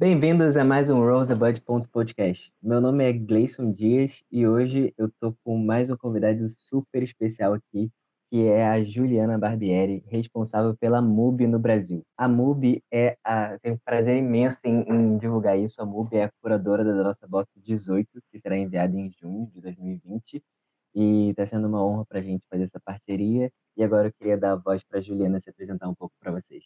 Bem-vindos a mais um Rosebud Podcast. Meu nome é Gleison Dias e hoje eu tô com mais um convidado super especial aqui, que é a Juliana Barbieri, responsável pela MUBI no Brasil. A MUBI é a. Tenho prazer imenso em, em, divulgar isso. A MUBI é a curadora da nossa box 18, que será enviada em junho de 2020. E está sendo uma honra para a gente fazer essa parceria. E agora eu queria dar a voz para a Juliana se apresentar um pouco para vocês.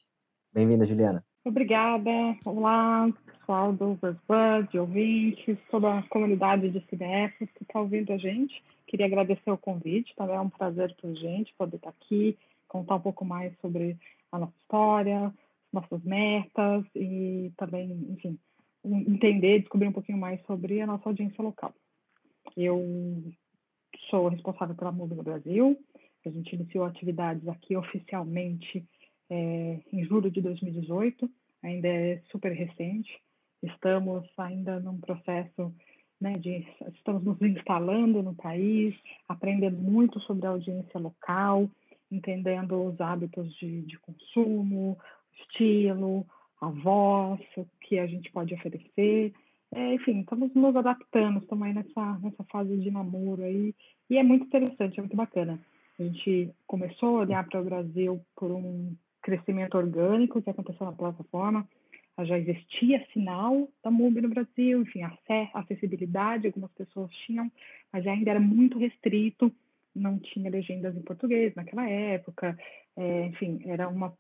Bem-vinda, Juliana. Obrigada. Olá, pessoal do Rosebud, ouvintes, toda a comunidade de cineastas que está ouvindo a gente. Queria agradecer o convite, também é um prazer para a gente poder estar tá aqui, contar um pouco mais sobre a nossa história, nossas metas e também, enfim, entender, descobrir um pouquinho mais sobre a nossa audiência local. Eu sou responsável pela no Brasil, a gente iniciou atividades aqui oficialmente é, em julho de 2018, ainda é super recente. Estamos ainda num processo né, de, estamos nos instalando no país, aprendendo muito sobre a audiência local, entendendo os hábitos de, de consumo, estilo, a voz, o que a gente pode oferecer. É, enfim, estamos nos adaptando, estamos aí nessa, nessa fase de namoro aí, e é muito interessante, é muito bacana. A gente começou a olhar para o Brasil por um crescimento orgânico que aconteceu na plataforma. Já existia sinal da MUBI no Brasil, enfim, acessibilidade, algumas pessoas tinham, mas ainda era muito restrito, não tinha legendas em português naquela época, é, enfim, era uma,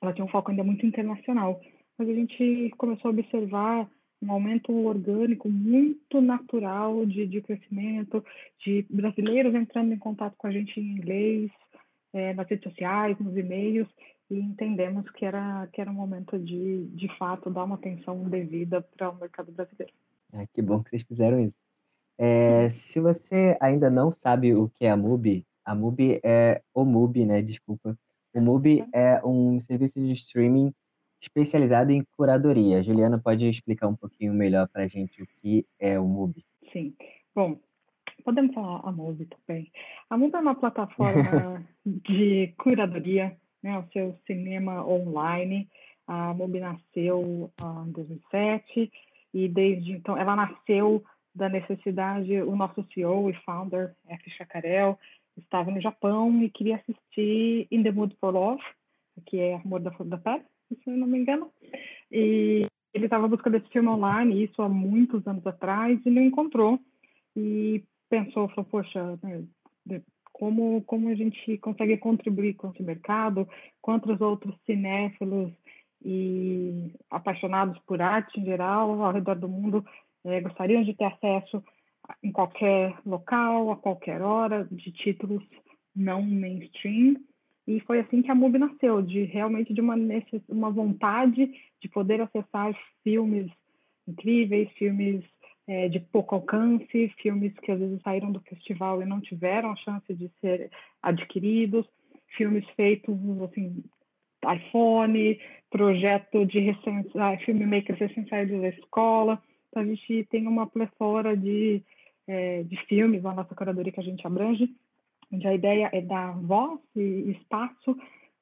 ela tinha um foco ainda muito internacional. Mas a gente começou a observar um aumento orgânico muito natural de, de crescimento, de brasileiros entrando em contato com a gente em inglês, é, nas redes sociais, nos e-mails, e entendemos que era, que era um momento de, de fato, dar uma atenção devida para o mercado brasileiro. É, que bom que vocês fizeram isso. É, se você ainda não sabe o que é a MUBI, a MUBI é o MUBI, né? Desculpa. O MUBI é um serviço de streaming especializado em curadoria. A Juliana pode explicar um pouquinho melhor para a gente o que é o MUBI? Sim. Bom, podemos falar a MUBI também. A MUBI é uma plataforma de curadoria né, o seu cinema online. A MUBI nasceu ah, em 2007 e desde então ela nasceu da necessidade, o nosso CEO e founder, F. Chacarel, estava no Japão e queria assistir In the Mood for Love, que é Amor da Flor da Pele, se não me engano. E ele estava buscando esse filme online, isso há muitos anos atrás, e não encontrou. E pensou, falou, poxa, né, como, como a gente consegue contribuir com esse mercado, quantos outros cinéfilos e apaixonados por arte em geral, ao redor do mundo, é, gostariam de ter acesso em qualquer local, a qualquer hora, de títulos não mainstream. E foi assim que a MUBI nasceu, de realmente de uma, uma vontade de poder acessar filmes incríveis, filmes é, de pouco alcance, filmes que às vezes saíram do festival e não tiveram a chance de ser adquiridos, filmes feitos assim iPhone, projeto de recém, ah, filmmakers recém-saídos da escola. Então, a gente tem uma plethora de, é, de filmes na nossa curadoria que a gente abrange, onde a ideia é dar voz e espaço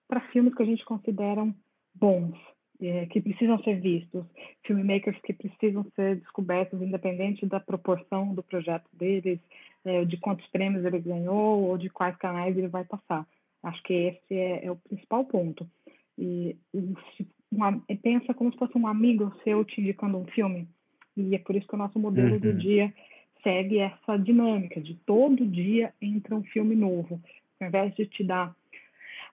para filmes que a gente considera bons, é, que precisam ser vistos, filmmakers que precisam ser descobertos, independente da proporção do projeto deles, é, de quantos prêmios ele ganhou ou de quais canais ele vai passar. Acho que esse é, é o principal ponto. E, uma, pensa como se fosse um amigo seu te indicando um filme. E é por isso que o nosso modelo uhum. do dia segue essa dinâmica de todo dia entra um filme novo. Ao invés de te dar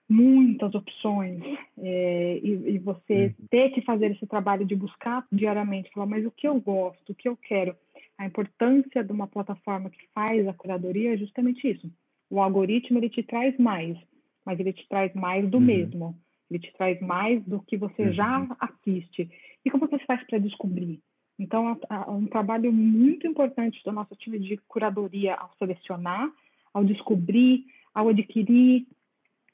muitas opções é, e, e, você uhum. ter que fazer esse trabalho de buscar diariamente, falar, mas o que eu gosto, o que eu quero. A importância de uma plataforma que faz a curadoria é justamente isso. O algoritmo ele te traz mais, mas ele te traz mais do uhum. mesmo. Ele te traz mais do que você uhum. já assiste. E como você faz para descobrir? Então, é um trabalho muito importante do nosso time de curadoria ao selecionar, ao descobrir, ao adquirir,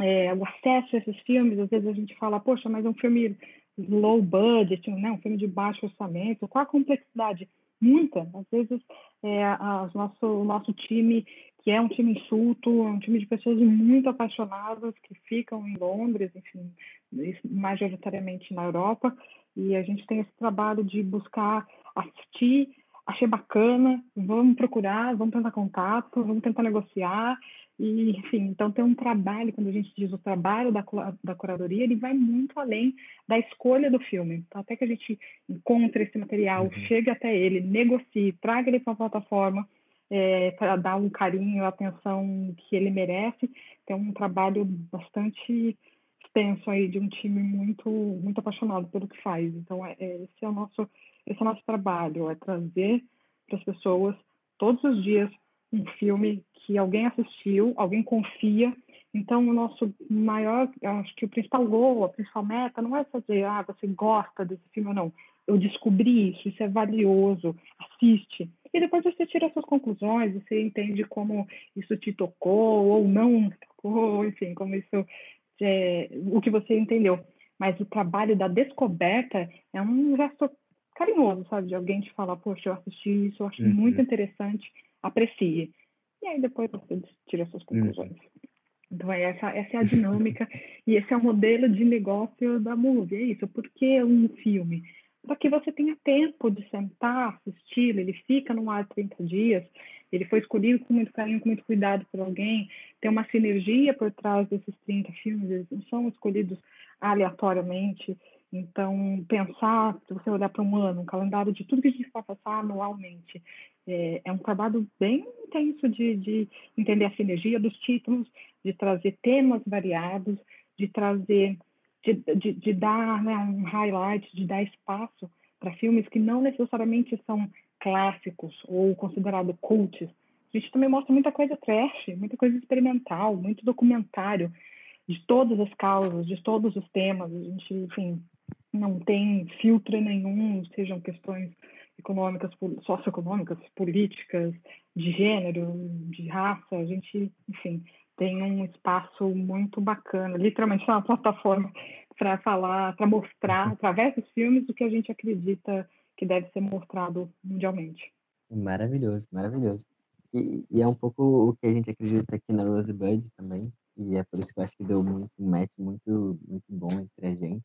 é, o acesso a esses filmes, às vezes a gente fala, poxa, mas é um filme low budget, né? um filme de baixo orçamento, qual a complexidade? Muita. Às vezes é, a, nosso, o nosso time, que é um time insulto, é um time de pessoas muito apaixonadas que ficam em Londres, enfim, majoritariamente na Europa, E a gente tem esse trabalho de buscar assistir, achei bacana, vamos procurar, vamos tentar contato, vamos tentar negociar. E, enfim, então tem um trabalho, quando a gente diz o trabalho da, da curadoria, ele vai muito além da escolha do filme. Então, até que a gente encontre esse material, uhum. chegue até ele, negocie, traga ele para a plataforma, é, para dar um carinho, a atenção que ele merece. Tem um trabalho bastante extenso aí de um time muito muito apaixonado pelo que faz. Então, é, é esse é o nosso esse é o nosso trabalho, é trazer para as pessoas todos os dias um filme que alguém assistiu, alguém confia. Então, o nosso maior, acho que o principal gol, a principal meta, não é fazer, ah, você gosta desse filme ou não. Eu descobri isso, isso é valioso, assiste. E depois você tira suas conclusões, você entende como isso te tocou ou não tocou, enfim, como isso, é, o que você entendeu. Mas o trabalho da descoberta é um gesto carinhoso, sabe? De alguém te falar, poxa, eu assisti isso, eu acho uhum. muito interessante, aprecie. E aí depois você tira suas uhum. conclusões. Então, é essa, essa é a dinâmica e esse é o modelo de negócio da Movie. É isso. Por que um filme? Para que você tenha tempo de sentar, assistir. Ele fica no ar 30 dias. Ele foi escolhido com muito carinho, com muito cuidado por alguém. Tem uma sinergia por trás desses 30 filmes. Eles não são escolhidos aleatoriamente. Então, pensar, se você olhar para um ano, um calendário de tudo que a gente vai passar anualmente, é, é um trabalho bem intenso de, de entender a sinergia dos títulos, de trazer temas variados, de trazer, de, de, de dar né, um highlight, de dar espaço para filmes que não necessariamente são clássicos ou considerados cults. A gente também mostra muita coisa trash, muita coisa experimental, muito documentário de todas as causas, de todos os temas. A gente, enfim, não tem filtro nenhum, sejam questões econômicas, socioeconômicas, políticas, de gênero, de raça. A gente, enfim, tem um espaço muito bacana, literalmente uma plataforma para falar, para mostrar através dos filmes o que a gente acredita que deve ser mostrado mundialmente. Maravilhoso, maravilhoso. E, e, é um pouco o que a gente acredita aqui na Rosebud também, e é por isso que eu acho que deu muito, um match muito, muito bom entre a gente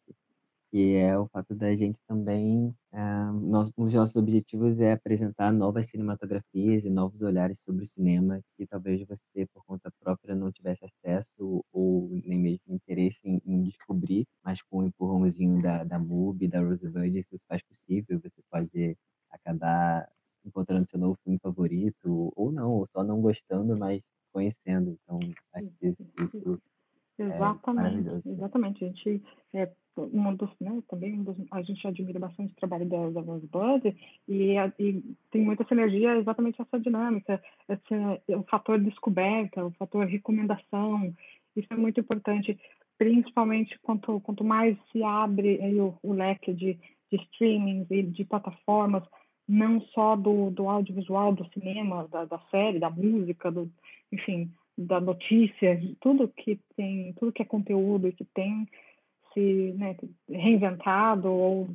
que é o fato da gente também, uh, nós, um dos nossos objetivos é apresentar novas cinematografias e novos olhares sobre o cinema que talvez você, por conta própria, não tivesse acesso ou nem mesmo interesse em, em descobrir, mas com o empurrãozinho da, da MUBI, da Rosebud, isso faz possível, você pode acabar encontrando seu novo filme favorito, ou não, ou só não gostando, mas conhecendo. Então, acho que isso, isso Exatamente, é exatamente. A gente é uma dos, né, também um dos, a gente admira bastante o trabalho da, da Rosebud e, e tem muita sinergia exatamente essa dinâmica, esse, o fator descoberta, o fator recomendação. Isso é muito importante, principalmente quanto quanto mais se abre aí, o, o leque de, de streamings e de plataformas, não só do, do audiovisual, do cinema, da, da série, da música, do, enfim, da notícia, tudo que tem, tudo que é conteúdo e que tem se né, reinventado ou,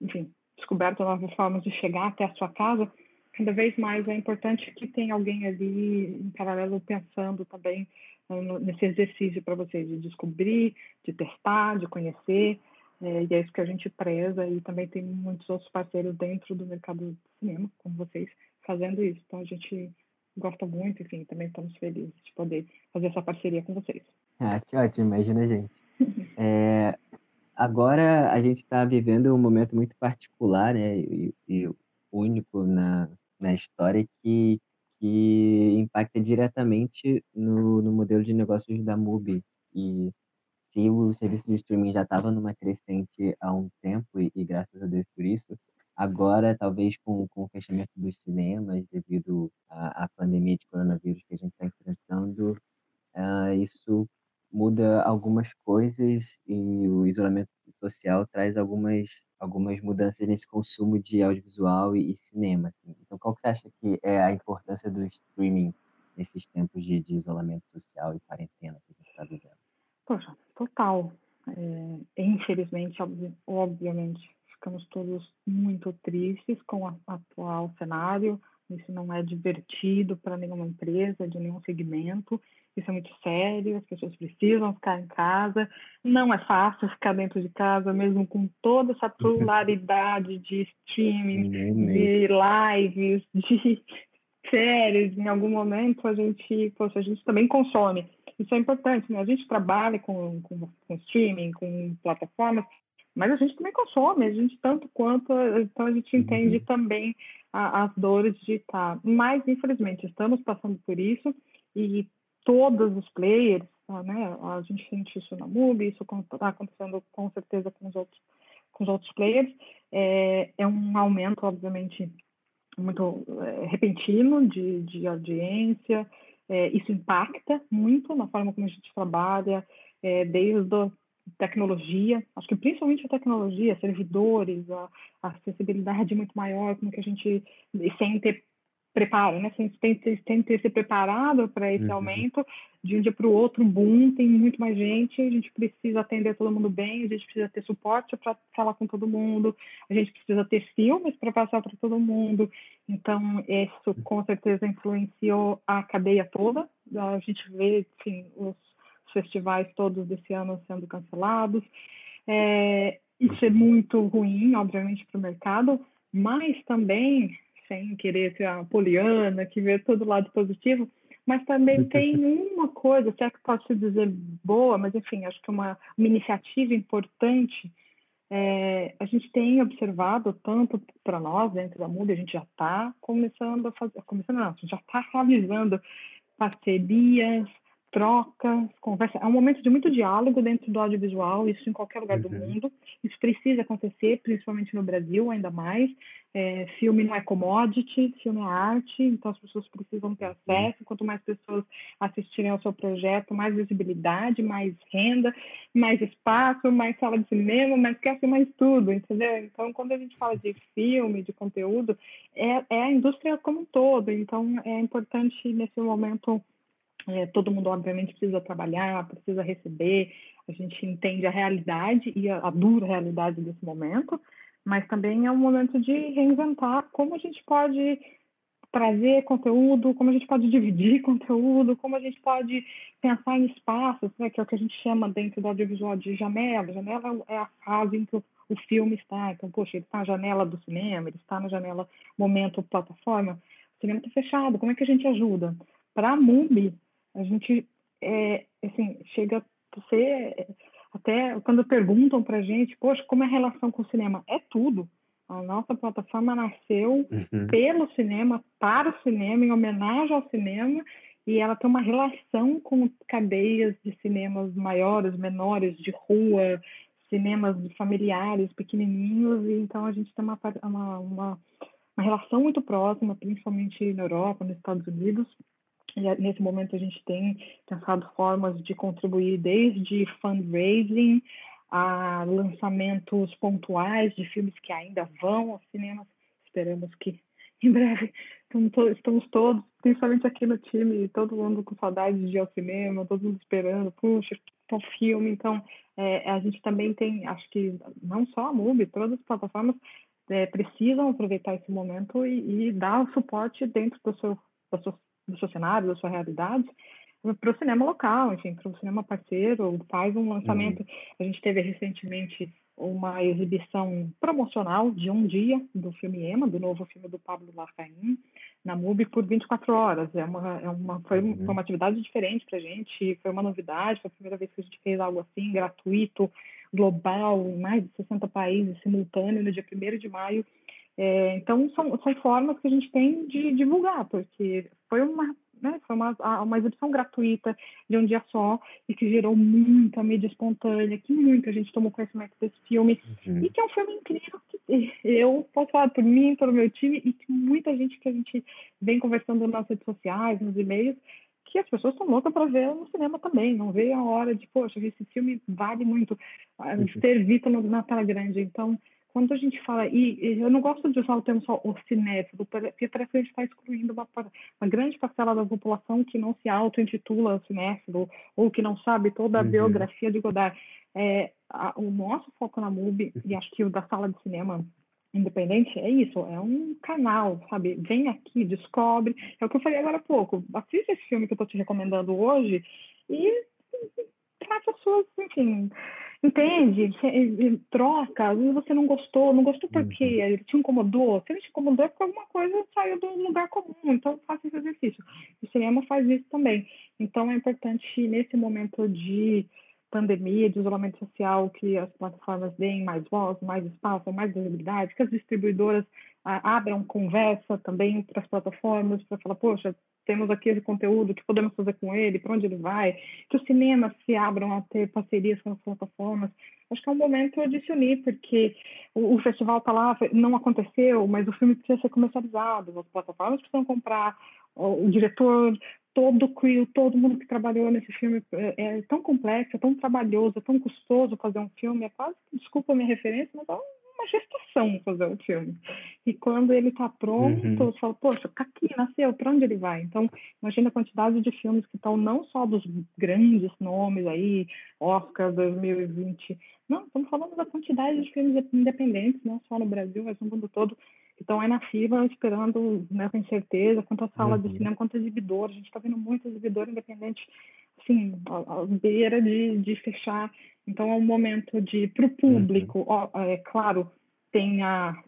enfim, descoberto novas formas de chegar até a sua casa, cada vez mais é importante que tenha alguém ali em paralelo pensando também né, nesse exercício para vocês de descobrir, de testar, de conhecer, é, e é isso que a gente preza e também tem muitos outros parceiros dentro do mercado do cinema, como vocês, fazendo isso. Então a gente gosta muito, enfim, também estamos felizes de poder fazer essa parceria com vocês. Ah, que ótimo, imagina, gente. É, agora a gente está vivendo um momento muito particular né, e, e único na, na história que, que impacta diretamente no, no modelo de negócios da MUBI. E se o serviço de streaming já estava numa crescente há um tempo, e, e graças a Deus por isso, Agora, talvez com, com o fechamento dos cinemas, devido à, à pandemia de coronavírus que a gente está enfrentando, uh, isso muda algumas coisas e o isolamento social traz algumas, algumas mudanças nesse consumo de audiovisual e, e cinema. Assim. Então, qual que você acha que é a importância do streaming nesses tempos de, de isolamento social e quarentena que a gente está vivendo? Poxa, total. É, infelizmente, obviamente, ficamos todos muito tristes com o atual cenário, isso não é divertido para nenhuma empresa, de nenhum segmento. Isso é muito sério, as pessoas precisam ficar em casa. Não é fácil ficar dentro de casa, mesmo com toda essa pluralidade de streaming, de lives, de séries. Em algum momento a gente, poxa, a gente também consome. Isso é importante, né? A gente trabalha com, com, com streaming, com plataformas, mas a gente também consome, a gente tanto quanto, então a gente entende uhum. também a, as dores de estar. Mas, infelizmente, estamos passando por isso e todos os players, tá, né? A gente sente isso na MUBI, isso está acontecendo com certeza com os outros, com os outros players. É, é um aumento, obviamente, muito é, repentino de, de audiência. É, isso impacta muito na forma como a gente trabalha, é, desde a tecnologia, acho que principalmente a tecnologia, servidores, a, a acessibilidade muito maior, como que a gente, sem ter preparo, né? Sem, tem, tem que ter se preparado para esse uhum. aumento. De um dia para o outro, boom, tem muito mais gente, a gente precisa atender todo mundo bem, a gente precisa ter suporte para falar com todo mundo, a gente precisa ter filmes para passar para todo mundo. Então, isso com certeza influenciou a cadeia toda. A gente vê, enfim, os festivais todos desse ano sendo cancelados. É, isso é muito ruim, obviamente, para o mercado, mas também sem querer ser a poliana, que vê todo lado positivo, mas também tem uma coisa, se é que pode se dizer boa, mas enfim, acho que uma, uma iniciativa importante, é, a gente tem observado tanto para nós dentro da MUD, a gente já está começando a fazer, começando não, a gente já está realizando parcerias, trocas, conversa. É um momento de muito diálogo dentro do audiovisual, isso em qualquer lugar do uhum. mundo. Isso precisa acontecer, principalmente no Brasil, ainda mais. É, filme não é commodity, filme é arte, então as pessoas precisam ter acesso. Quanto mais pessoas assistirem ao seu projeto, mais visibilidade, mais renda, mais espaço, mais sala de cinema, mais quer mais tudo, entendeu? Então, quando a gente fala de filme, de conteúdo, é, é a indústria como um todo. Então, é importante nesse momento é, todo mundo, obviamente, precisa trabalhar, precisa receber. A gente entende a realidade e a, a, dura realidade desse momento, mas também é um momento de reinventar como a gente pode trazer conteúdo, como a gente pode dividir conteúdo, como a gente pode pensar em espaços, né, que é o que a gente chama dentro do audiovisual de janela. Janela é a fase em que o, filme está. Então, poxa, ele está na janela do cinema, ele está na janela momento plataforma. O cinema está fechado, como é que a gente ajuda? Para a MUBI, a gente, é, assim, chega a ser, até quando perguntam para a gente, poxa, como é a relação com o cinema? É tudo. A nossa plataforma nasceu uhum. pelo cinema, para o cinema, em homenagem ao cinema, e ela tem uma relação com cadeias de cinemas maiores, menores, de rua, cinemas familiares, pequenininhos, e então a gente tem uma, uma, uma, uma relação muito próxima, principalmente na Europa, nos Estados Unidos, Nesse momento, a gente tem pensado formas de contribuir desde fundraising a lançamentos pontuais de filmes que ainda vão aos cinemas. Esperamos que em breve estamos todos, principalmente aqui no time, todo mundo com saudade de ir ao cinema, todo mundo esperando, puxa, um filme. Então, é, a gente também tem, acho que não só a MUBI, todas as plataformas é, precisam aproveitar esse momento e, e dar o suporte dentro do seu, das suas do seu cenário, da sua realidade, para o cinema local, enfim, para o cinema parceiro, faz um lançamento. Uhum. A gente teve recentemente uma exibição promocional de um dia do filme Ema, do novo filme do Pablo Larraín, na MUBI por 24 horas. É uma, é uma, foi, uhum. foi uma atividade diferente para a gente, foi uma novidade, foi a primeira vez que a gente fez algo assim, gratuito, global, em mais de 60 países, simultâneo, no dia 1 de maio. É, então, são, são formas que a gente tem de divulgar, porque foi uma, né, foi uma, uma exibição gratuita de um dia só e que gerou muita mídia espontânea, que muita gente tomou conhecimento desse filme. Uhum. e que é um filme incrível que eu posso falar por mim, pelo meu time e que muita gente que a gente vem conversando nas redes sociais, nos e-mails, que as pessoas estão loucas para ver no cinema também, não vê a hora de, poxa, esse filme vale muito, ter vista na tela grande, então quando a gente fala, e, eu não gosto de usar o termo só o cinéfilo, porque parece que a gente está excluindo uma, uma, grande parcela da população que não se auto-intitula cinéfilo ou que não sabe toda a uhum. biografia de Godard. É, a, o nosso foco na MUBI, e acho que o da sala de cinema independente é isso, é um canal, sabe? Vem aqui, descobre. É o que eu falei agora há pouco. Assista esse filme que eu estou te recomendando hoje e trata as suas, enfim, entende? Troca, às vezes você não gostou, não gostou porque uhum. ele te incomodou. Se ele te incomodou é porque alguma coisa saiu do lugar comum, então faça esse exercício. O cinema faz isso também. Então é importante, nesse momento de pandemia, de isolamento social, que as plataformas deem mais voz, mais espaço, mais visibilidade, que as distribuidoras ah, abram conversa também para as plataformas, para falar, poxa, temos aqui esse conteúdo, o que podemos fazer com ele, para onde ele vai, que os cinemas se abram a ter parcerias com as plataformas. Acho que é um momento de se unir, porque o, o festival está lá, não aconteceu, mas o filme precisa ser comercializado, as plataformas precisam comprar, o, o diretor todo o crew, todo mundo que trabalhou nesse filme é, é, tão complexo, é tão trabalhoso, é tão custoso fazer um filme, é quase, desculpa a minha referência, mas é uma gestação fazer um filme. E quando ele está pronto, uhum. você fala, poxa, tá aqui, nasceu, para onde ele vai? Então, imagina a quantidade de filmes que estão não só dos grandes nomes aí, Oscar 2020, não, estamos falando da quantidade de filmes independentes, não só no Brasil, mas no mundo todo, então é na fila esperando né, com incerteza, quanto sala uhum. de cinema, quanto exibidor. A gente está vendo muito exibidor independente, assim, à, beira de, de fechar. Então é um momento de, para o público, uhum. ó, é claro, tem a,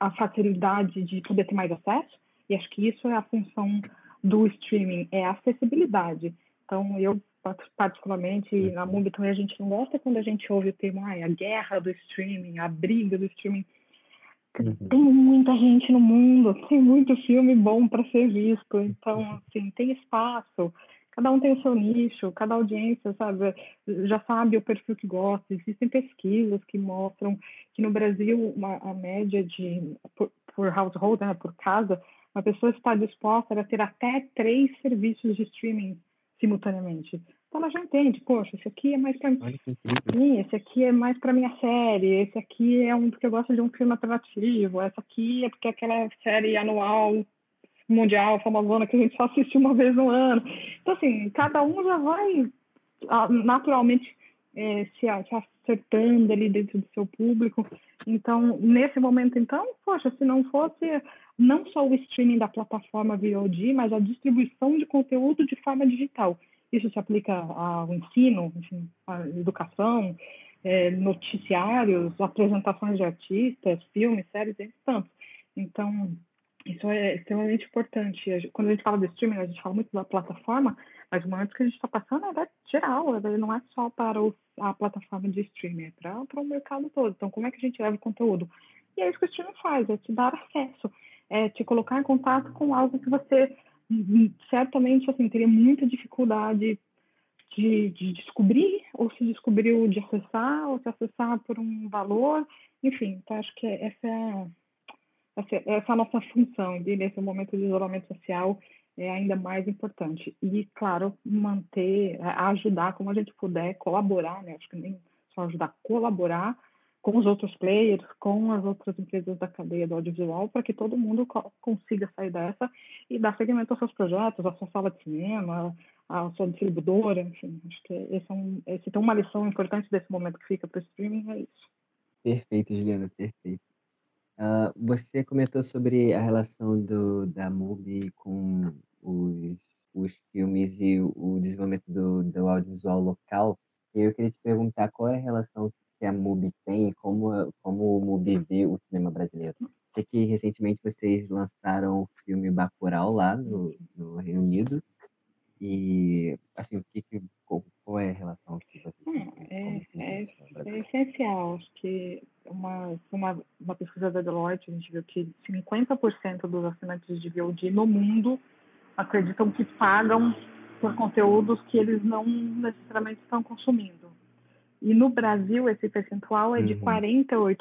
a facilidade de poder ter mais acesso, e acho que isso é a função do streaming, é a acessibilidade. Então eu particularmente na Mubi também a gente não gosta quando a gente ouve o termo ah, a guerra do streaming, a briga do streaming Uhum. Tem muita gente no mundo, tem muito filme bom para ser visto, então, assim, tem espaço. Cada um tem o seu nicho, cada audiência, sabe, já sabe o perfil que gosta. Existem pesquisas que mostram que no Brasil uma, a média de por, por household, né, por casa, uma pessoa está disposta a ter até três serviços de streaming simultaneamente. Então ela já entende, poxa, esse aqui é mais para mim, esse aqui é mais para minha série, esse aqui é um porque eu gosto de um filme alternativo, essa aqui é porque é aquela série anual mundial, famosona, que a gente só assiste uma vez no ano. Então, assim, cada um já vai ah, naturalmente é, se, acertando ali dentro do seu público. Então, nesse momento, então, poxa, se não fosse não só o streaming da plataforma VOD, mas a distribuição de conteúdo de forma digital. Isso se aplica ao ensino, enfim, à educação, é, noticiários, apresentações de artistas, filmes, séries, e tanto. Então, isso é extremamente importante. Quando a gente fala de streaming, a gente fala muito da plataforma, mas o momento que a gente está passando é geral, é, não é só para o, a plataforma de streaming, é para, para o mercado todo. Então, como é que a gente leva o conteúdo? E é isso que o streaming faz, é te dar acesso, é te colocar em contato com algo que você certamente assim teria muita dificuldade de, de, descobrir ou se descobriu de acessar ou se acessar por um valor enfim então acho que essa é essa, é nossa função e nesse momento de isolamento social é ainda mais importante e claro manter ajudar como a gente puder colaborar né acho que nem só ajudar colaborar com os outros players, com as outras empresas da cadeia do audiovisual, para que todo mundo consiga sair dessa e dar seguimento aos seus projetos, à sua sala de cinema, à sua distribuidora, enfim. Acho que esse é um, esse tem uma lição importante desse momento que fica para o streaming, é isso. Perfeito, Juliana, perfeito. Uh, você comentou sobre a relação do, da MUBI com os, os filmes e o, desenvolvimento do, do audiovisual local. E eu queria te perguntar qual é a relação que a MUBI tem e como, como o MUBI vê o cinema brasileiro. Sei que recentemente vocês lançaram o filme Bacurau lá no, no Reino Unido. E, assim, o que, que qual é a relação que vocês têm? É, é, é, essencial. Que uma, uma, uma pesquisa da Deloitte, a gente viu que 50% dos assinantes de VOD no mundo acreditam que pagam por conteúdos que eles não necessariamente estão consumindo. E no Brasil, esse percentual é de uhum. 48%.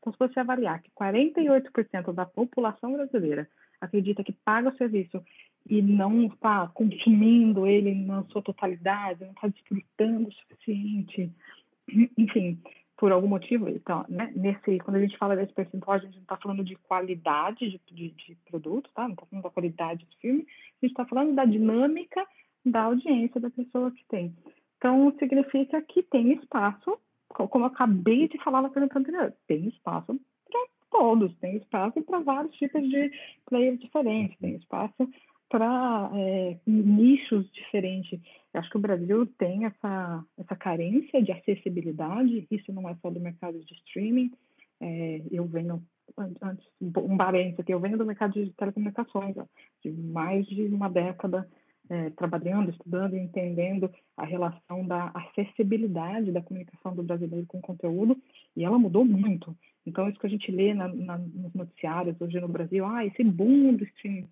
Então, se você avaliar que 48% da população brasileira acredita que paga o serviço e não está consumindo ele na sua totalidade, não está desfrutando o suficiente, enfim, por algum motivo, então, né, nesse, quando a gente fala desse percentual, a gente não está falando de qualidade de, de, de produto, tá? não está falando da qualidade do filme, a gente está falando da dinâmica da audiência da pessoa que tem. Então, significa que tem espaço, como eu acabei de falar na pergunta anterior, tem espaço para todos, tem espaço para vários tipos de players diferentes, tem espaço para é, nichos diferentes. Eu acho que o Brasil tem essa, essa carência de acessibilidade, isso não é só do mercado de streaming. É, eu venho, antes, um parênteses aqui, eu venho do mercado de telecomunicações, ó, de mais de uma década é, trabalhando, estudando entendendo a relação da acessibilidade da comunicação do brasileiro com o conteúdo, e ela mudou muito. Então, isso que a gente lê na, na, nos noticiários hoje no Brasil, ah, esse boom do streaming,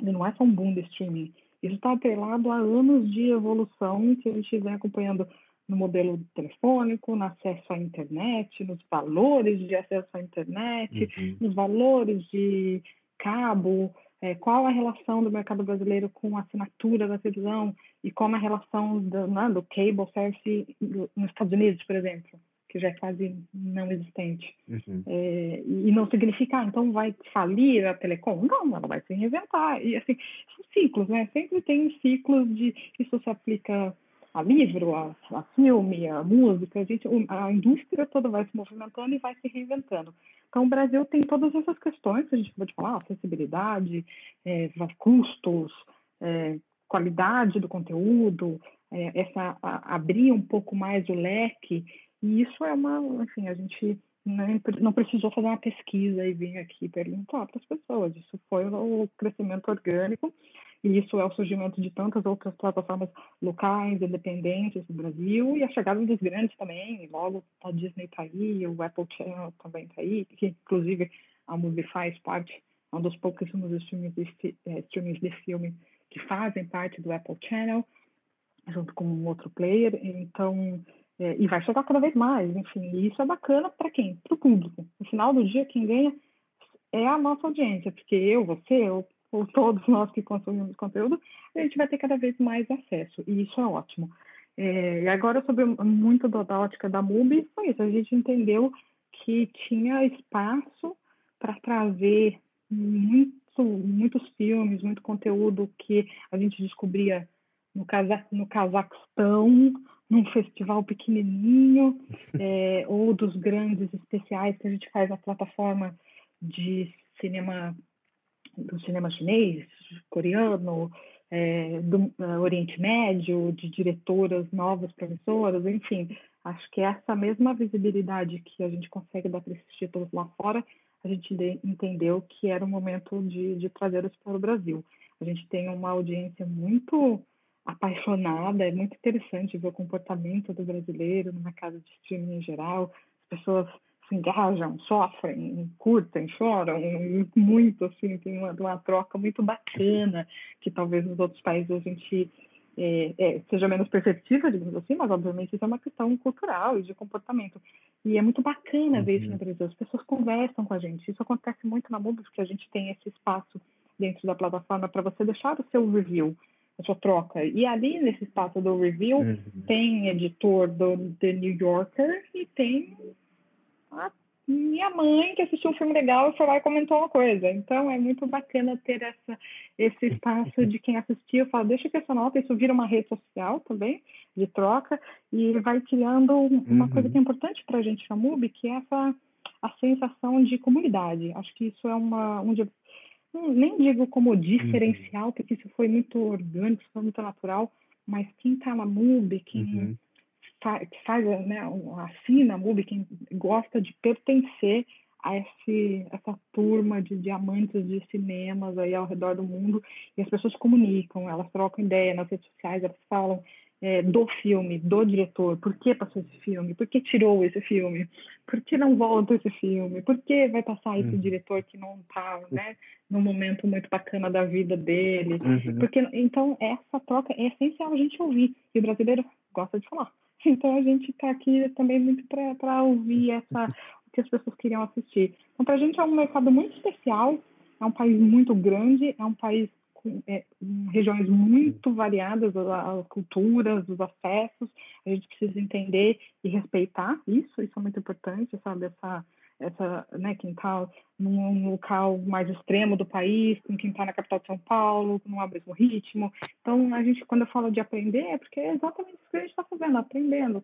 não é só um boom do streaming, isso está atrelado a anos de evolução que a gente vem acompanhando no modelo telefônico, no acesso à internet, nos valores de acesso à internet, uhum. nos valores de cabo, é, qual a relação do mercado brasileiro com a assinatura da televisão e como a relação do, né, do cable service nos Estados Unidos, por exemplo, que já é quase não existente. Uhum. É, e não significa, ah, então vai falir a telecom? Não, ela vai se reinventar. E assim, são ciclos, né? Sempre tem ciclos de. Isso se aplica a livro, a, a filme, a música, a, gente, a indústria toda vai se movimentando e vai se reinventando. Então, o Brasil tem todas essas questões que a gente pode falar, acessibilidade, é, custos, é, qualidade do conteúdo, é, essa a, abrir um pouco mais o leque, e isso é uma, enfim, a gente não, precisou fazer uma pesquisa e vir aqui perguntar para as pessoas, isso foi o crescimento orgânico, e isso é o surgimento de tantas outras plataformas locais, independentes do Brasil, e a chegada dos grandes também, logo a Disney está aí, o Apple Channel também está aí, que inclusive a Movie faz parte, é um dos pouquíssimos streamings de, é, de filme que fazem parte do Apple Channel, junto com um outro player, então, é, e vai chegar cada vez mais, enfim, e isso é bacana para quem? Para o público. No final do dia, quem ganha é a nossa audiência, porque eu, você, eu ou todos nós que consumimos conteúdo, a gente vai ter cada vez mais acesso, e isso é ótimo. É, e agora, sobre muito da ótica da MUBI, foi isso, a gente entendeu que tinha espaço para trazer muito, muitos filmes, muito conteúdo que a gente descobria no, Caza no Cazaquistão, num festival pequenininho, é, ou dos grandes especiais que a gente faz na plataforma de cinema do cinema chinês, coreano, é, do uh, Oriente Médio, de diretoras novas, professoras, enfim, acho que essa mesma visibilidade que a gente consegue dar para esses títulos lá fora, a gente de, entendeu que era o momento de, de trazê-los para o Brasil. A gente tem uma audiência muito apaixonada, é muito interessante ver o comportamento do brasileiro na casa de streaming em geral, as pessoas se engajam, sofrem, curtem, choram muito, assim, tem uma, uma troca muito bacana, que talvez nos outros países a gente é, é, seja menos perceptível, digamos assim, mas obviamente isso é uma questão cultural e de comportamento. E é muito bacana ver isso no uhum. Brasil. As pessoas conversam com a gente. Isso acontece muito na MUBIS, porque a gente tem esse espaço dentro da plataforma para você deixar o seu review, a sua troca. E ali, nesse espaço do review, uhum. tem editor do The New Yorker e tem a minha mãe que assistiu um filme legal e foi lá e comentou uma coisa. Então é muito bacana ter essa, esse espaço de quem assistiu, fala, deixa que essa nota, isso vira uma rede social também, de troca, e vai criando uma uhum. coisa que é importante para a gente na MUBI, que é essa a sensação de comunidade. Acho que isso é uma, um, nem digo como diferencial, uhum. porque isso foi muito orgânico, foi muito natural, mas quem está na MUBI, quem uhum que faz, né, assina a MUBI, quem gosta de pertencer a esse, essa turma de diamantes de cinemas aí ao redor do mundo, e as pessoas comunicam, elas trocam ideia nas redes sociais, elas falam é, do filme, do diretor, por que passou esse filme, por que tirou esse filme, por que não volta esse filme, por que vai passar esse uhum. diretor que não está né, num momento muito bacana da vida dele, uhum. porque então essa troca é essencial a gente ouvir, e o brasileiro gosta de falar. Então a gente está aqui também muito para ouvir essa, o que as pessoas queriam assistir. Então para a gente é um mercado muito especial, é um país muito grande, é um país é, regiões muito variadas, as culturas, os acessos. A gente precisa entender e respeitar isso, isso é muito importante, sabe? Essa, essa, né, quem está num local mais extremo do país, com quem está na capital de São Paulo, não o mesmo ritmo. Então, a gente, quando eu falo de aprender, é porque é exatamente isso que a gente está fazendo, aprendendo,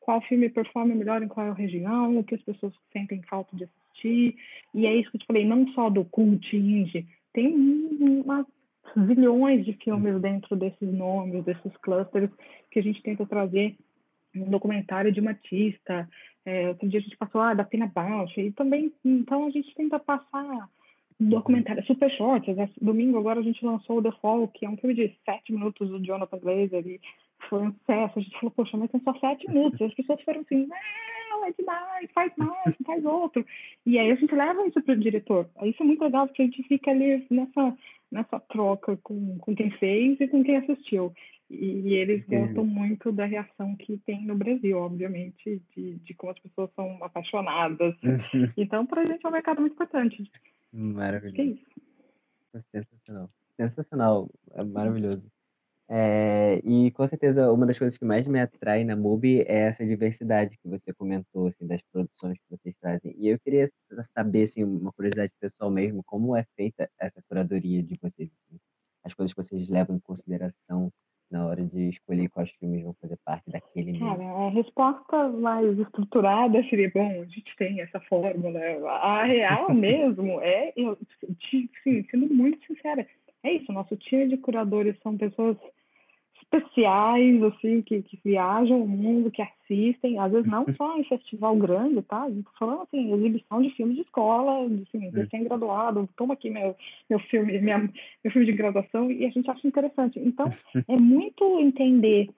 qual filme performa melhor em qual região, o que as pessoas sentem falta de assistir. E é isso que eu te falei, não só do cult indie, tem umas zilhões de filmes dentro desses nomes, desses clusters, que a gente tenta trazer um documentário de uma artista. É, outro dia a gente passou ah, da Pina Bausch, e também, então a gente tenta passar documentário super short. Domingo agora a gente lançou o The Fall, que é um filme de sete minutos do Jonathan Glazer, e foi um sucesso. A gente falou, poxa, mas são só sete minutos. E as pessoas foram assim, não, é demais, faz mais, faz outro. E aí a gente leva isso para o diretor. Isso é muito legal, porque a gente fica ali nessa, nessa troca com, com quem fez e com quem assistiu. E, eles gostam muito da reação que tem no Brasil, obviamente, de, de como as pessoas são apaixonadas. Então, para a gente é um mercado muito importante. Maravilhoso. Que é isso. Sensacional. Sensacional. É maravilhoso. É, e com certeza uma das coisas que mais me atrai na MUBI é essa diversidade que você comentou, assim, das produções que vocês trazem. E eu queria saber, assim, uma curiosidade pessoal mesmo, como é feita essa curadoria de vocês? Assim? As coisas que vocês levam em consideração na hora de escolher quais filmes vão fazer parte daquele Cara, a resposta mais estruturada seria, bom, a gente tem essa fórmula. A real mesmo é, eu, sim, sendo muito sincera, é isso, nosso time de curadores são pessoas especiais, assim, que, que viajam o mundo, que assistem, às vezes não só em festival grande, tá? Estou falando, assim, exibição de filme de escola, assim, recém-graduado, toma aqui meu, meu filme, minha, meu filme de graduação, e a gente acha interessante. Então, é muito entender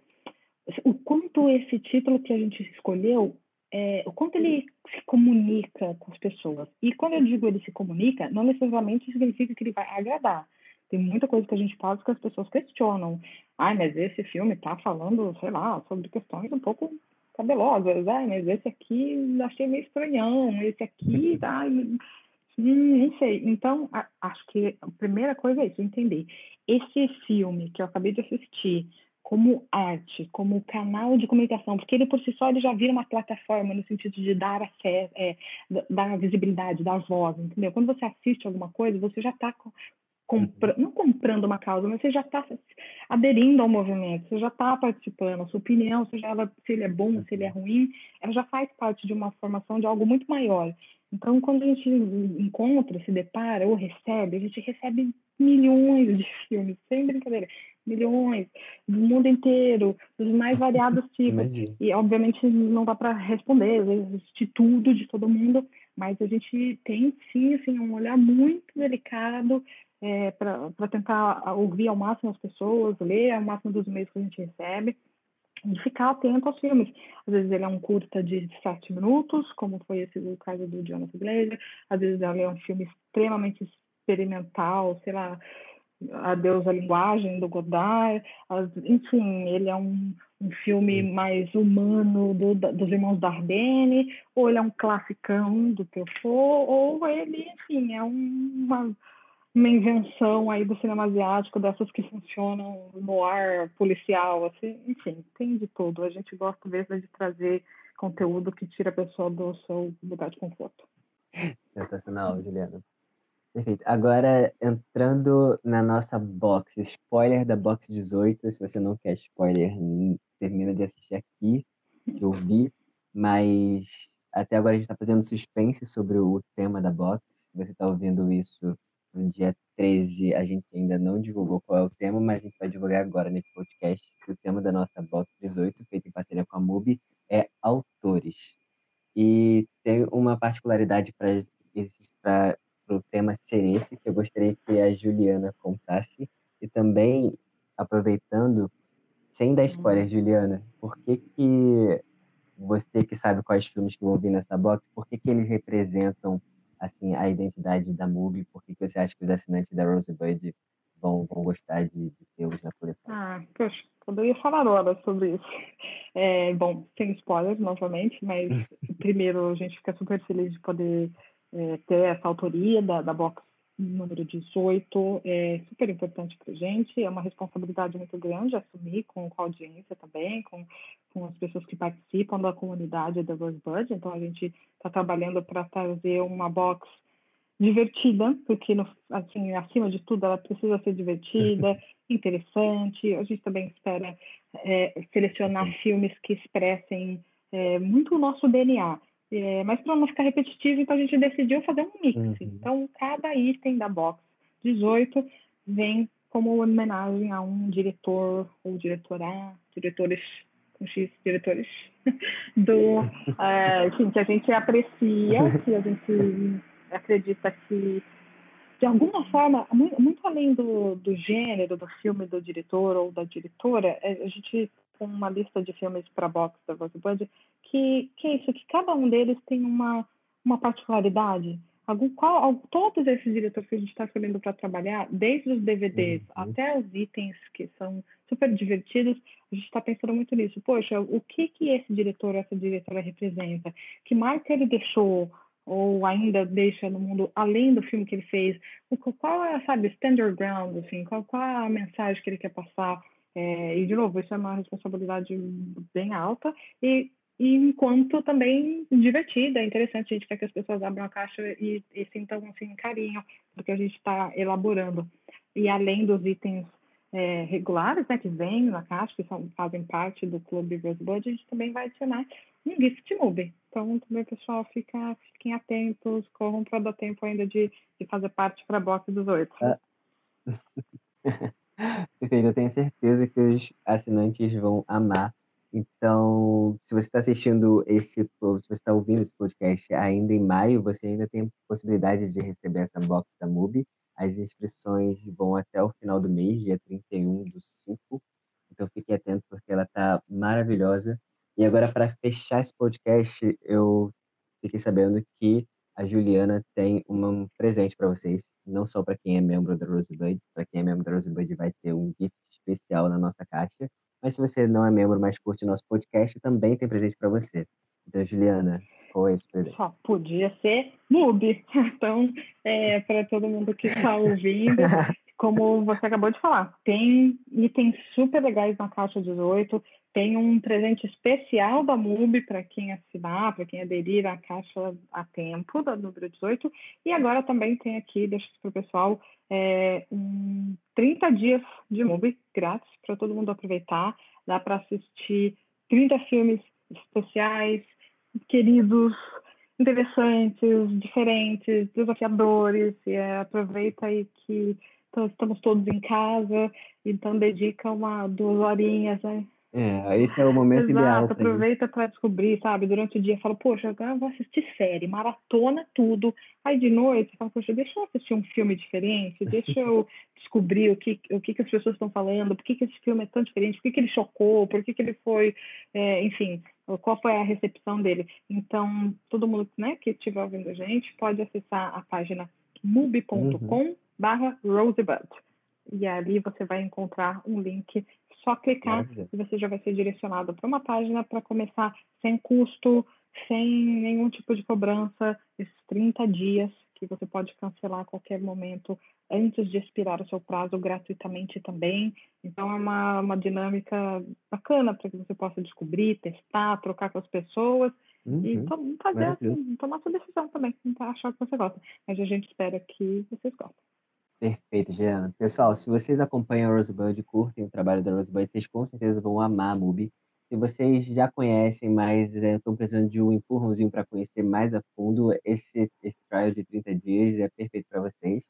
o quanto esse título que a gente escolheu, é, o quanto ele se comunica com as pessoas. E quando eu digo ele se comunica, não necessariamente significa que ele vai agradar. Tem muita coisa que a gente faz que as pessoas questionam. Ai, mas esse filme está falando, sei lá, sobre questões um pouco cabelosas. Ai, mas esse aqui achei meio estranhão. Esse aqui, ai, hum, não sei. Então, a, acho que a primeira coisa é isso, entender. Esse filme que eu acabei de assistir, como arte, como canal de comunicação, porque ele por si só ele já vira uma plataforma no sentido de dar acesso, é, dar visibilidade, dar voz, entendeu? Quando você assiste alguma coisa, você já está compra, não comprando uma causa, mas você já está aderindo ao movimento, você já está participando, a sua opinião, seja ela, se ele é bom, se ele é ruim, ela já faz parte de uma formação de algo muito maior. Então, quando a gente encontra, se depara ou recebe, a gente recebe milhões de filmes, sem brincadeira, milhões, do mundo inteiro, dos mais variados tipos. E, obviamente, não dá para responder, de tudo, de todo mundo, mas a gente tem, sim, assim, um olhar muito delicado é, para tentar ouvir ao máximo as pessoas, ler ao máximo dos meios que a gente recebe e ficar atento aos filmes. Às vezes ele é um curta de sete minutos, como foi esse do caso do Jonathan Glazer, às vezes ele é um filme extremamente experimental, sei lá, Adeus à Linguagem, do Godard, enfim, ele é um, um filme mais humano do, dos irmãos Dardenne, ou ele é um classicão do Truffaut, ou ele, enfim, é uma uma invenção aí do cinema asiático, dessas que funcionam no ar policial, assim, enfim, tem de tudo. A gente gosta mesmo de trazer conteúdo que tira a pessoa do seu lugar de conforto. Sensacional, Juliana. Perfeito. Agora, entrando na nossa box, spoiler da box 18, se você não quer spoiler, termina de assistir aqui, que eu vi, mas até agora a gente está fazendo suspense sobre o tema da box. Se você está ouvindo isso no dia 13, a gente ainda não divulgou qual é o tema, mas a gente vai divulgar agora nesse podcast. O tema da nossa Box 18, feito em parceria com a MUBI, é autores. E tem uma particularidade para o tema ser esse, que eu gostaria que a Juliana contasse. E também, aproveitando, sem dar spoiler, uhum. Juliana, por que que você que sabe quais filmes que vão vir nessa box, por que que eles representam assim, a identidade da MUBI? Por que, você acha que os assinantes da Rosebud vão, vão gostar de, de tê-los na coleção? Ah, poxa, poderia falar horas sobre isso. É, bom, sem spoilers, novamente, mas primeiro a gente fica super feliz de poder é, ter essa autoria da, da box número 18 é super importante para a gente, é uma responsabilidade muito grande assumir com, com a audiência também, com, com as pessoas que participam da comunidade da Rosebud, então a gente está trabalhando para trazer uma box divertida, porque no, assim, acima de tudo ela precisa ser divertida, interessante, a gente também espera é, selecionar filmes que expressem é, muito o nosso DNA. É, mas para não ficar repetitivo, então a gente decidiu fazer um mix. Uhum. Então, cada item da box 18 vem como homenagem a um diretor ou diretora, diretores com X diretores do é, enfim, que a gente aprecia, que a gente acredita que de alguma forma, muito, muito além do, do gênero do filme do diretor ou da diretora, é, a gente tem uma lista de filmes para box da Rosebud que, que é isso, que cada um deles tem uma, uma particularidade. Algum, qual, todos esses diretores que a gente está escolhendo para trabalhar, desde os DVDs uhum. até os itens que são super divertidos, a gente está pensando muito nisso. Poxa, o que que esse diretor, essa diretora representa? Que marca ele deixou? Ou ainda deixa no mundo, além do filme que ele fez? Qual é, sabe, standard ground, assim? Qual, qual é a mensagem que ele quer passar? É, e, de novo, isso é uma responsabilidade bem alta. E e enquanto também divertida, é interessante, a gente quer que as pessoas abram a caixa e, e sintam assim, carinho do que a gente está elaborando. E além dos itens é, regulares, né, que vêm na caixa, que são, fazem parte do Clube Rosebud, a gente também vai adicionar um gift movie. Então, também, pessoal, fica, fiquem atentos, corram para dar tempo ainda de, de fazer parte para a box dos oito. Ah. Eu tenho certeza que os assinantes vão amar então, se você está assistindo esse, se você está ouvindo esse podcast ainda em maio, você ainda tem possibilidade de receber essa box da MUBI. As inscrições vão até o final do mês, dia 31 do 5. Então, fique atento porque ela está maravilhosa. E agora, para fechar esse podcast, eu fiquei sabendo que a Juliana tem um presente para vocês. Não só para quem é membro da Rosebud, para quem é membro da Rosebud vai ter um gift especial na nossa caixa mas se você não é membro, mas curte nosso podcast, também tem presente para você. Então, Juliana, qual é esse presente? Só podia ser noob. Então, é, para todo mundo que está ouvindo, como você acabou de falar, tem itens super legais na caixa 18, tem um presente especial da MUBI para quem assinar, para quem aderir à caixa a tempo da número 18. E agora também tem aqui, deixa para o pessoal, é, um 30 dias de MUBI grátis para todo mundo aproveitar. Dá para assistir 30 filmes especiais, queridos, interessantes, diferentes, desafiadores. E, é, aproveita aí que estamos todos em casa, então dedica uma duas horinhas né, é, esse é o momento Exato, ideal. aproveita para descobrir, sabe? Durante o dia, fala, poxa, agora eu vou assistir série, maratona tudo. Aí de noite, fala, poxa, deixa eu assistir um filme diferente, deixa eu descobrir o que, o que, que as pessoas estão falando, por que, que esse filme é tão diferente, por que, que ele chocou, por que, que ele foi, é, enfim, qual foi a recepção dele. Então, todo mundo né, que estiver ouvindo a gente pode acessar a página mubi.com uhum. barra rosebud. E ali você vai encontrar um link só clicar Maravilha. e você já vai ser direcionado para uma página para começar sem custo, sem nenhum tipo de cobrança, esses 30 dias que você pode cancelar a qualquer momento antes de expirar o seu prazo gratuitamente também. Então é uma, uma dinâmica bacana para que você possa descobrir, testar, trocar com as pessoas uhum. e to fazer, assim, tomar sua decisão também, achar que você gosta. Mas a gente espera que vocês gostem. Perfeito, Jean. Pessoal, se vocês acompanham a Rosebud curtem o trabalho da Rosebud, vocês com certeza vão amar a MUBI. Se vocês já conhecem, mas estão é, precisando de um empurrãozinho para conhecer mais a fundo, esse, esse trial de 30 dias é perfeito para vocês.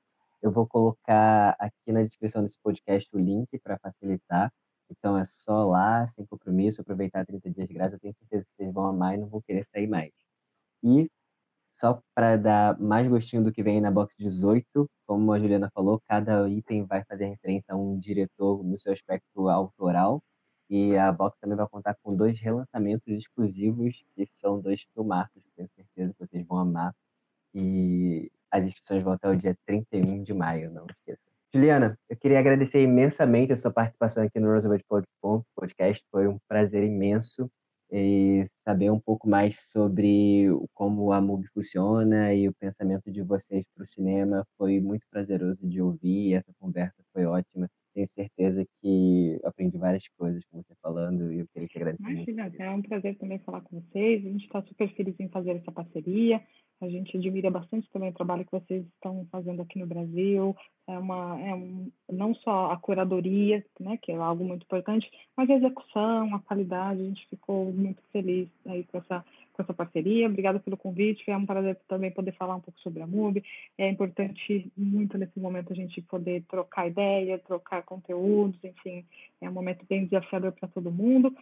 Eu vou colocar aqui na descrição desse podcast o link para facilitar. Então é só lá, sem compromisso, aproveitar 30 dias grátis. Eu tenho certeza que vocês vão amar e não vão querer sair mais. E só para dar mais gostinho do que vem na box 18, como a Juliana falou, cada item vai fazer referência a um diretor no seu aspecto autoral. E a box também vai contar com dois relançamentos exclusivos, que são dois filmaços, tenho certeza que vocês vão amar. E as inscrições vão até o dia 31 de maio, não esqueça. Juliana, eu queria agradecer imensamente a sua participação aqui no Roosevelt Podcast. Foi um prazer imenso e saber um pouco mais sobre como a MUBI funciona e o pensamento de vocês para o cinema. Foi muito prazeroso de ouvir, essa conversa foi ótima. Tenho certeza que aprendi várias coisas com você falando e eu queria te agradecer. Imagina, é um prazer também falar com vocês. A gente está super feliz em fazer essa parceria. A gente admira bastante também o trabalho que vocês estão fazendo aqui no Brasil. É uma, é um, não só a curadoria, né, que é algo muito importante, mas a execução, a qualidade. A gente ficou muito feliz aí com essa, com essa parceria. Obrigada pelo convite. É um prazer também poder falar um pouco sobre a MUB. É importante muito nesse momento a gente poder trocar ideia, trocar conteúdos, enfim, é um momento bem desafiador para todo mundo.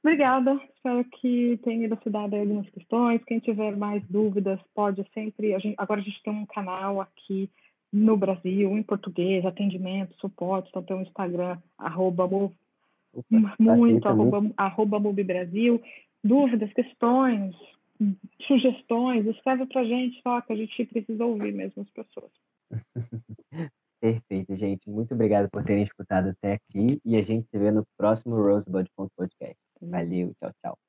Obrigada, espero que tenha elucidado algumas questões. Quem tiver mais dúvidas, pode sempre. A gente, agora a gente tem um canal aqui no Brasil, em português, atendimento, suporte, então tem o um Instagram, arroba, Opa, muito, arroba, arroba Brasil. Dúvidas, questões, sugestões, escreve para a gente só que a gente precisa ouvir mesmo as pessoas. Perfeito, gente. Muito obrigado por terem escutado até aqui e a gente se vê no próximo Rosebud Podcast. Valeu, tchau, tchau.